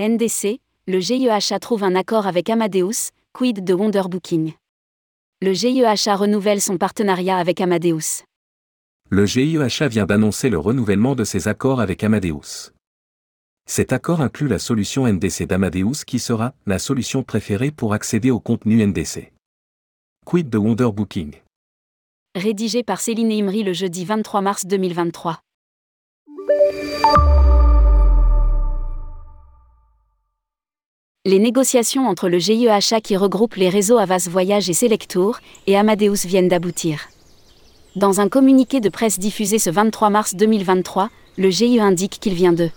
NDC, le GIEHA trouve un accord avec Amadeus, quid de Wonder Booking. Le GIEHA renouvelle son partenariat avec Amadeus. Le GIEHA vient d'annoncer le renouvellement de ses accords avec Amadeus. Cet accord inclut la solution NDC d'Amadeus qui sera la solution préférée pour accéder au contenu NDC. Quid de Wonder Booking? Rédigé par Céline Imri le jeudi 23 mars 2023. Les négociations entre le GIEHA qui regroupe les réseaux Avas Voyage et Selectour et Amadeus viennent d'aboutir. Dans un communiqué de presse diffusé ce 23 mars 2023, le GIE indique qu'il vient de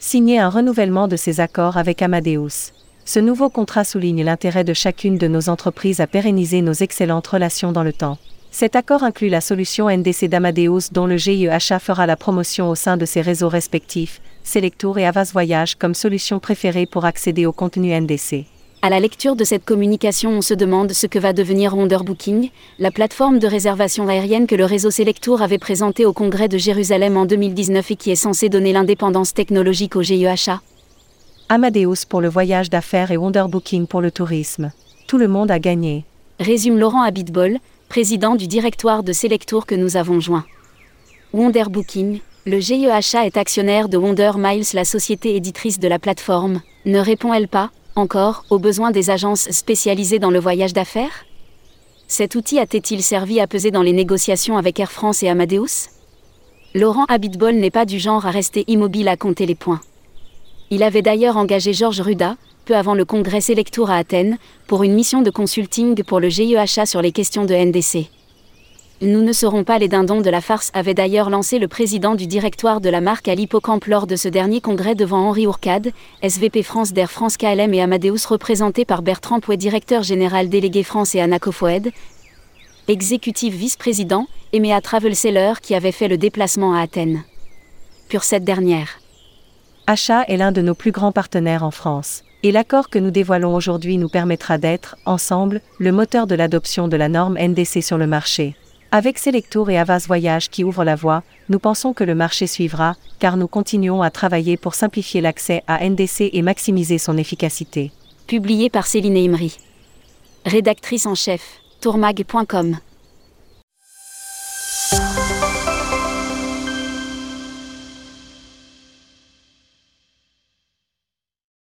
signer un renouvellement de ses accords avec Amadeus. Ce nouveau contrat souligne l'intérêt de chacune de nos entreprises à pérenniser nos excellentes relations dans le temps. Cet accord inclut la solution NDC d'Amadeus dont le GIEHA fera la promotion au sein de ses réseaux respectifs, Selectour et Avas Voyage comme solution préférée pour accéder au contenu NDC. À la lecture de cette communication, on se demande ce que va devenir Wonderbooking, la plateforme de réservation aérienne que le réseau Selectour avait présentée au Congrès de Jérusalem en 2019 et qui est censée donner l'indépendance technologique au GIEHA. Amadeus pour le voyage d'affaires et Wonderbooking pour le tourisme. Tout le monde a gagné. Résume Laurent Abitbol, président du directoire de Selectour que nous avons joint. Wonder Booking, le GIEHA est actionnaire de Wonder Miles, la société éditrice de la plateforme. Ne répond-elle pas, encore, aux besoins des agences spécialisées dans le voyage d'affaires? Cet outil a-t-il servi à peser dans les négociations avec Air France et Amadeus? Laurent Abitbol n'est pas du genre à rester immobile à compter les points. Il avait d'ailleurs engagé Georges Ruda, peu avant le congrès Selectour à Athènes, pour une mission de consulting pour le GIEHA sur les questions de NDC. Nous ne serons pas les dindons de la farce, avait d'ailleurs lancé le président du directoire de la marque à l'hippocampe lors de ce dernier congrès devant Henri Ourcade, SVP France d'Air France KLM et Amadeus représenté par Bertrand Pouet, directeur général délégué France et Anna Kofoed, exécutif vice-président, et Méa Travelseller qui avait fait le déplacement à Athènes. Pour cette dernière. Achat est l'un de nos plus grands partenaires en France et l'accord que nous dévoilons aujourd'hui nous permettra d'être, ensemble, le moteur de l'adoption de la norme NDC sur le marché. Avec Selectour et Avas Voyage qui ouvrent la voie, nous pensons que le marché suivra, car nous continuons à travailler pour simplifier l'accès à NDC et maximiser son efficacité. Publié par Céline Imri. Rédactrice en chef, tourmag.com.